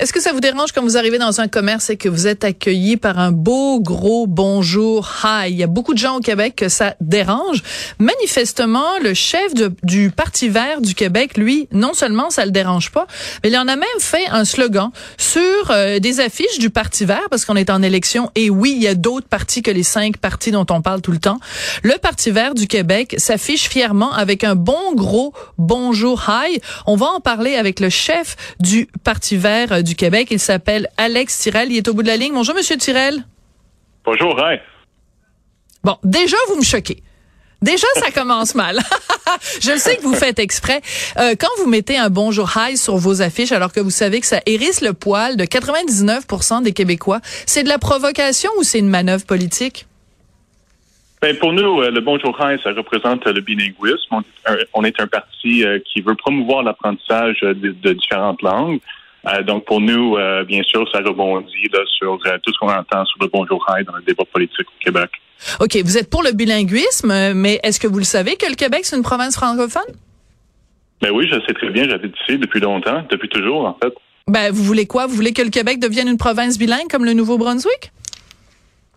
Est-ce que ça vous dérange quand vous arrivez dans un commerce et que vous êtes accueilli par un beau gros bonjour hi? Il y a beaucoup de gens au Québec que ça dérange. Manifestement, le chef du Parti vert du Québec, lui, non seulement ça le dérange pas, mais il en a même fait un slogan sur euh, des affiches du Parti vert parce qu'on est en élection et oui, il y a d'autres partis que les cinq partis dont on parle tout le temps. Le Parti vert du Québec s'affiche fièrement avec un bon gros bonjour hi. On va en parler avec le chef du Parti vert euh, du Québec. Il s'appelle Alex Tirel. Il est au bout de la ligne. Bonjour, Monsieur Tirel. Bonjour, hi. Bon, déjà, vous me choquez. Déjà, ça commence mal. Je le sais que vous faites exprès. Euh, quand vous mettez un bonjour hi sur vos affiches, alors que vous savez que ça hérisse le poil de 99% des Québécois, c'est de la provocation ou c'est une manœuvre politique? Ben pour nous, euh, le Bonjour Hi, ça représente le bilinguisme. On, est un parti euh, qui veut promouvoir l'apprentissage de, différentes langues. Euh, donc, pour nous, euh, bien sûr, ça rebondit là, sur euh, tout ce qu'on entend sur le Bonjour High dans le débat politique au Québec. OK, vous êtes pour le bilinguisme, mais est-ce que vous le savez que le Québec, c'est une province francophone? Ben oui, je sais très bien. J'habite ici depuis longtemps, depuis toujours, en fait. Ben, vous voulez quoi? Vous voulez que le Québec devienne une province bilingue comme le Nouveau-Brunswick?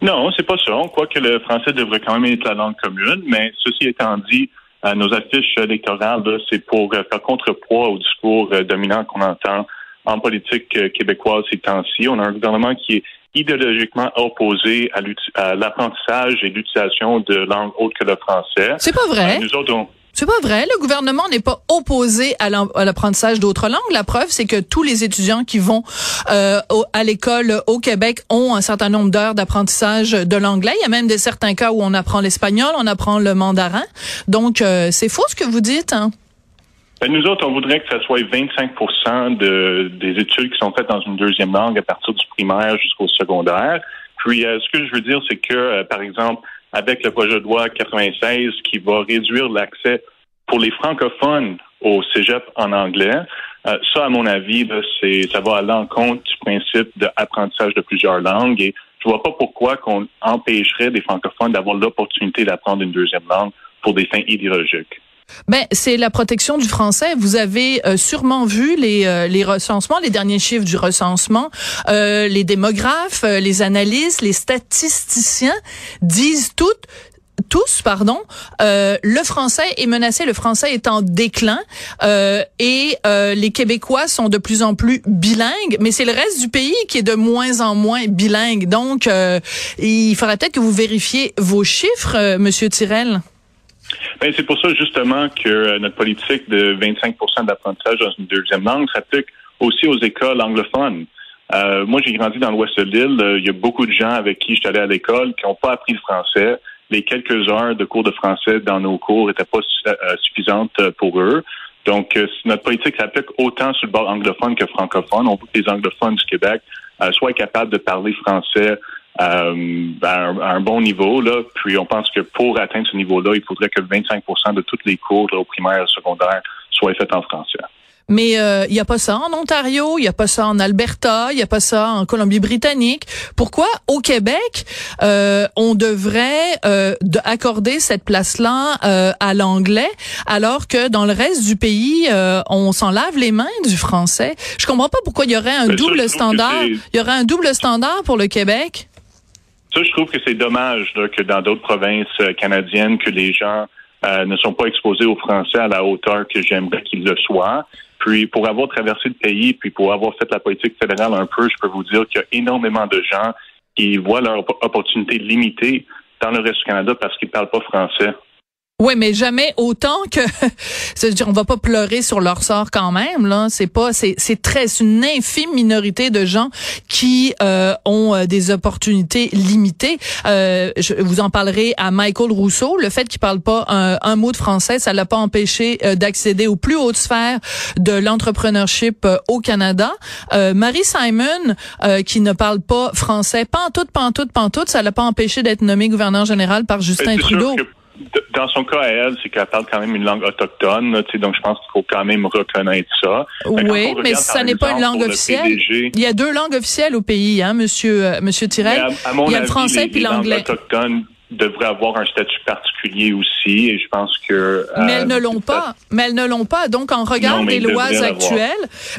Non, c'est pas ça. On croit que le français devrait quand même être la langue commune, mais ceci étant dit, nos affiches électorales, c'est pour faire contrepoids au discours dominant qu'on entend en politique euh, québécoise ces temps-ci. On a un gouvernement qui est idéologiquement opposé à l'apprentissage et l'utilisation de langues autres que le français. C'est pas vrai. Euh, nous autres, C'est pas vrai. Le gouvernement n'est pas opposé à l'apprentissage d'autres langues. La preuve, c'est que tous les étudiants qui vont euh, à l'école au Québec ont un certain nombre d'heures d'apprentissage de l'anglais. Il y a même des certains cas où on apprend l'espagnol, on apprend le mandarin. Donc, c'est faux ce que vous dites. Hein? Ben, nous autres, on voudrait que ça soit 25 de, des études qui sont faites dans une deuxième langue à partir du primaire jusqu'au secondaire. Puis, euh, ce que je veux dire, c'est que, euh, par exemple, avec le projet de loi 96 qui va réduire l'accès pour les francophones au cégep en anglais, euh, ça, à mon avis, c'est, ça va à l'encontre du principe d'apprentissage de plusieurs langues et je vois pas pourquoi qu'on empêcherait des francophones d'avoir l'opportunité d'apprendre une deuxième langue pour des fins idéologiques. Ben, c'est la protection du français. Vous avez euh, sûrement vu les, euh, les recensements, les derniers chiffres du recensement. Euh, les démographes, les analystes, les statisticiens disent toutes tous, pardon, le français est menacé, le français est en déclin et les Québécois sont de plus en plus bilingues, mais c'est le reste du pays qui est de moins en moins bilingue. Donc, il faudrait peut-être que vous vérifiez vos chiffres, Monsieur Tirel. Ben, c'est pour ça justement que euh, notre politique de 25% d'apprentissage dans une deuxième langue s'applique aussi aux écoles anglophones. Euh, moi, j'ai grandi dans l'ouest de l'île. Euh, il y a beaucoup de gens avec qui je allé à l'école qui n'ont pas appris le français. Les quelques heures de cours de français dans nos cours n'étaient pas suffisantes pour eux. Donc, notre politique s'applique autant sur le bord anglophone que francophone. On veut que les anglophones du Québec soient capables de parler français euh, à, un, bon niveau. Là. Puis on pense que pour atteindre ce niveau-là, il faudrait que 25% de toutes les cours là, au primaire et au secondaire soient faites en français. Mais il euh, n'y a pas ça en Ontario, il n'y a pas ça en Alberta, il n'y a pas ça en Colombie-Britannique. Pourquoi au Québec euh, on devrait euh, accorder cette place-là euh, à l'anglais alors que dans le reste du pays on s'en lave les mains du français? Je comprends pas pourquoi il y aurait un double standard. Il y aurait un double standard pour le Québec. Ça, je trouve que c'est dommage que dans d'autres provinces euh, canadiennes, que les gens euh, ne sont pas exposés au français à la hauteur que j'aimerais qu'ils le soient. Puis pour avoir traversé le pays, puis pour avoir fait la politique fédérale un peu, je peux vous dire qu'il y a énormément de gens qui voient leur opportunité limitée dans le reste du Canada parce qu'ils ne parlent pas français. Oui, mais jamais autant que c'est-à-dire on va pas pleurer sur leur sort quand même là, c'est pas c'est c'est très c'est une infime minorité de gens qui euh, ont euh, des opportunités limitées. Euh, je vous en parlerai à Michael Rousseau, le fait qu'il parle pas un, un, mot de français, ça l'a pas empêché euh, d'accéder aux plus hautes sphères de l'entrepreneurship au Canada. Marie Simon qui ne parle pas français, pantoute pantoute pantoute, ça l'a pas empêché d'être nommé gouverneur général par Justin Trudeau dans son cas à elle, c'est qu'elle parle quand même une langue autochtone, donc je pense qu'il faut quand même reconnaître ça. Oui, mais ça n'est pas une langue officielle. Il y a deux langues officielles au pays, hein, Monsieur euh, Monsieur Tirel. Il y a le français puis l'anglais devraient avoir un statut particulier aussi et je pense que euh, mais elles ne l'ont pas. mais elles ne l'ont pas. Donc en regard des lois actuelles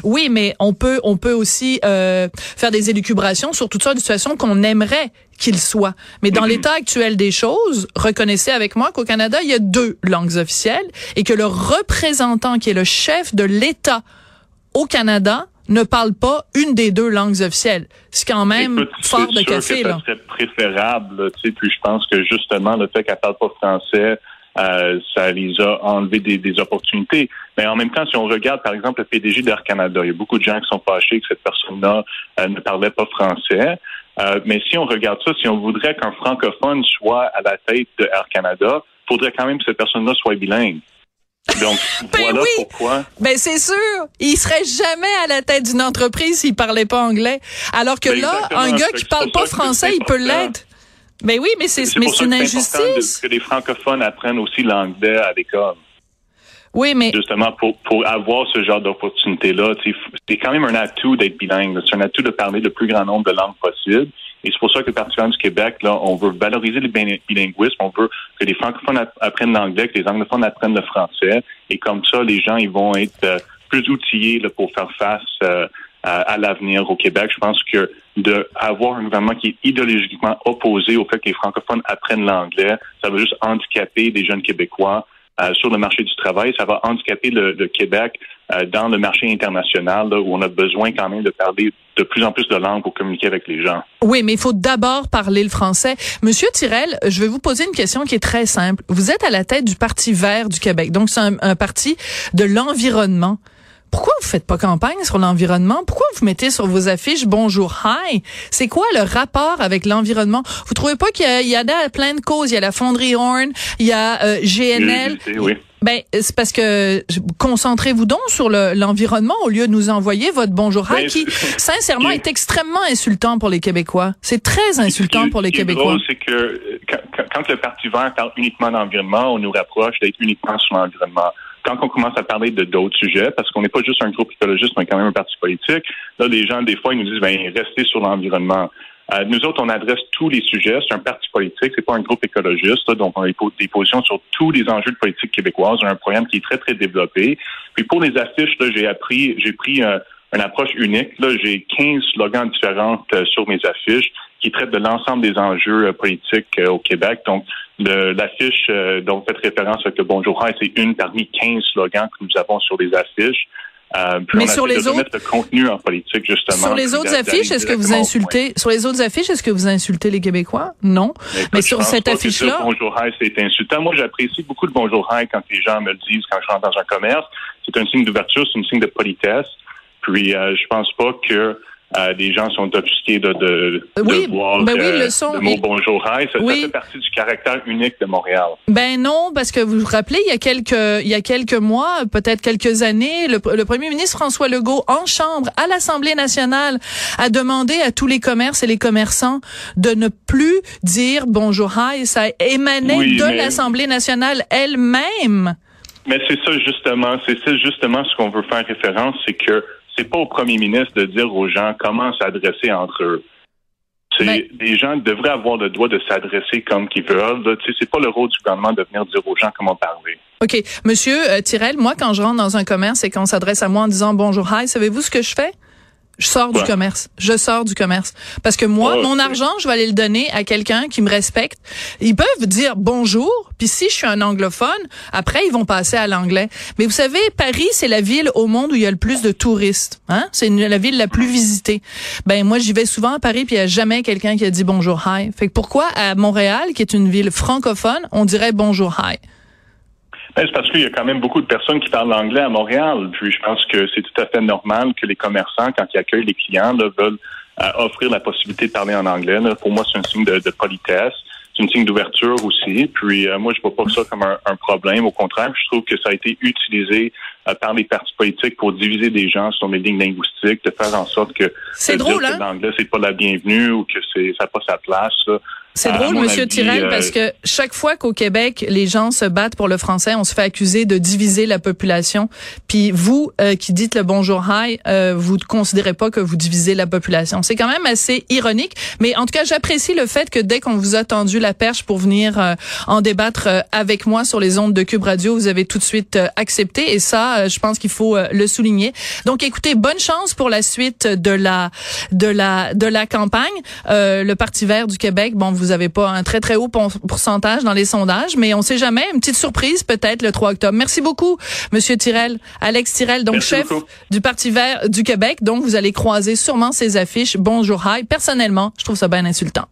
oui mais on peut on peut aussi euh, faire des élucubrations sur toutes sortes de situations qu'on aimerait qu'il soit. Mais dans mm-hmm. l'état actuel des choses reconnaissez avec moi qu'au Canada il y a deux langues officielles et que le représentant qui est le chef de l'État au Canada ne parle pas une des deux langues officielles. C'est quand même fort de café. Que ça serait préférable, tu sais, puis je pense que justement le fait qu'elle parle pas français, euh, ça les a enlevé des, des, opportunités. Mais en même temps, si on regarde, par exemple, le PDG d'Air Canada, il y a beaucoup de gens qui sont fâchés que cette personne-là euh, ne parlait pas français. Euh, mais si on regarde ça, si on voudrait qu'un francophone soit à la tête de Air Canada, il faudrait quand même que cette personne-là soit bilingue. Donc, ben voilà oui. pourquoi. Ben, c'est sûr. Il serait jamais à la tête d'une entreprise s'il parlait pas anglais. Alors que ben, là, un gars qui parle pas français, il peut l'être. Ben oui, mais c'est, mais c'est une injustice. que les francophones apprennent aussi l'anglais à l'école. Oui, mais justement pour pour avoir ce genre d'opportunité-là, c'est quand même un atout d'être bilingue. C'est un atout de parler le plus grand nombre de langues possible. Et c'est pour ça que le Parti du Québec, là, on veut valoriser le bilinguisme, on veut que les francophones apprennent l'anglais, que les anglophones apprennent le français. Et comme ça, les gens, ils vont être euh, plus outillés là, pour faire face euh, à, l'avenir au Québec. Je pense que d'avoir un gouvernement qui est idéologiquement opposé au fait que les francophones apprennent l'anglais, ça va juste handicaper des jeunes Québécois euh, sur le marché du travail. Ça va handicaper le, Québec euh, dans le marché international où on a besoin quand même de parler de plus en plus de langues pour communiquer avec les gens. Oui, mais il faut d'abord parler le français. Monsieur Tirel, je vais vous poser une question qui est très simple. Vous êtes à la tête du Parti vert du Québec, donc c'est un parti de l'environnement. Pourquoi vous faites pas campagne sur l'environnement? Pourquoi vous mettez sur vos affiches bonjour, hi? C'est quoi le rapport avec l'environnement? Vous trouvez pas qu'il y, a, plein de causes? Il y a la fonderie Horn, il y a euh, GNL. Oui. Ben, c'est parce que concentrez-vous donc sur l'environnement au lieu de nous envoyer votre bonjour hi qui, sincèrement, est extrêmement insultant pour les Québécois. C'est très insultant pour les Québécois. c'est que quand, le Parti vert parle uniquement d'environnement, on nous rapproche d'être uniquement sur l'environnement quand on commence à parler de d'autres sujets, parce qu'on n'est pas juste un groupe écologiste, mais quand même un parti politique, là, les gens, des fois, ils nous disent, ben, restez sur l'environnement. Euh, nous autres, on adresse tous les sujets. C'est un parti politique, c'est pas un groupe écologiste. donc, on a des positions sur tous les enjeux de politique québécoise. On a un programme qui est très, très développé. Puis pour les affiches, là, j'ai appris, j'ai pris euh, une approche unique. Là, j'ai 15 slogans différents euh, sur mes affiches qui traitent de l'ensemble des enjeux politiques au Québec. Donc, L'affiche euh, dont vous faites référence avec le Bonjour c'est une parmi 15 slogans que nous avons sur les affiches. Euh, Mais sur les autres, le contenu en politique justement. Sur les autres affiches, est-ce que vous insultez Sur les autres affiches, est-ce que vous insultez les Québécois? Non. Mais, sur cette affiche-là, Bonjour c'est insultant. Moi, j'apprécie beaucoup le Bonjour quand les gens me le disent quand je rentre dans un commerce. C'est un signe d'ouverture, c'est un signe de politesse. Puis, euh, je pense pas que euh, des gens sont offusqués de, de, oui, de voir ben oui, le, euh, son, mot bonjour Ça, fait partie du caractère unique de Montréal. Ben non, parce que vous vous rappelez, il y a quelques, il y a quelques mois, peut-être quelques années, le, premier ministre François Legault, en chambre, à l'Assemblée nationale, a demandé à tous les commerces et les commerçants de ne plus dire bonjour hi. Ça émanait de l'Assemblée nationale elle-même. Mais c'est ça justement, c'est ça justement ce qu'on veut faire référence, c'est que c'est pas au premier ministre de dire aux gens comment s'adresser entre eux. C'est ben- les gens devraient avoir le droit de s'adresser comme qu'ils veulent. Ce c'est pas le rôle du gouvernement de venir dire aux gens comment parler. OK. Monsieur euh, Tirel, moi, quand je rentre dans un commerce et qu'on s'adresse à moi en disant bonjour, hi, savez-vous ce que je fais? Je sors du commerce. Je sors du commerce. Parce que moi, mon argent, je vais aller le donner à quelqu'un qui me respecte. Ils peuvent dire bonjour, puis si je suis un anglophone, après, ils vont passer à l'anglais. Mais vous savez, Paris, c'est la ville au monde où il y a le plus de touristes. Hein? C'est la ville la plus visitée. Ben moi, j'y vais souvent à Paris, puis il n'y a jamais quelqu'un qui a dit bonjour, hi. Fait que pourquoi à Montréal, qui est une ville francophone, on dirait bonjour, hi? Ben, c'est parce qu'il y a quand même beaucoup de personnes qui parlent anglais à Montréal. Puis je pense que c'est tout à fait normal que les commerçants, quand ils accueillent les clients, veulent euh, offrir la possibilité de parler en anglais. Pour moi, c'est un signe de, de politesse c'est une signe d'ouverture aussi. Puis euh, moi, je vois pas ça comme un, problème. Au contraire, je trouve que ça a été utilisé euh, par les partis politiques pour diviser des gens sur les lignes linguistiques, de faire en sorte que, c'est drôle, hein? l'anglais c'est pas la bienvenue ou que c'est ça n'a pas sa place. C'est drôle, Monsieur Tirel, parce euh, que chaque fois qu'au Québec, les gens se battent pour le français, on se fait accuser de diviser la population. Puis vous, euh, qui dites le bonjour hi, euh, vous ne considérez pas que vous divisez la population. C'est quand même assez ironique. Mais en tout cas, j'apprécie le fait que dès qu'on vous a tendu la perche pour venir en débattre avec moi sur les ondes de Cube Radio, vous avez tout de suite accepté. Et ça, je pense qu'il faut le souligner. Donc, écoutez, bonne chance pour la suite de la de la de la campagne. le Parti Vert du Québec, bon, vous vous avez pas un très très haut pourcentage dans les sondages, mais on sait jamais. Une petite surprise peut-être le 3 octobre. Merci beaucoup, Monsieur Tirel, Alex Tirel, donc chef du Parti Vert du Québec. Donc vous allez croiser sûrement ces affiches. Bonjour, hi. Personnellement, je trouve ça bien insultant.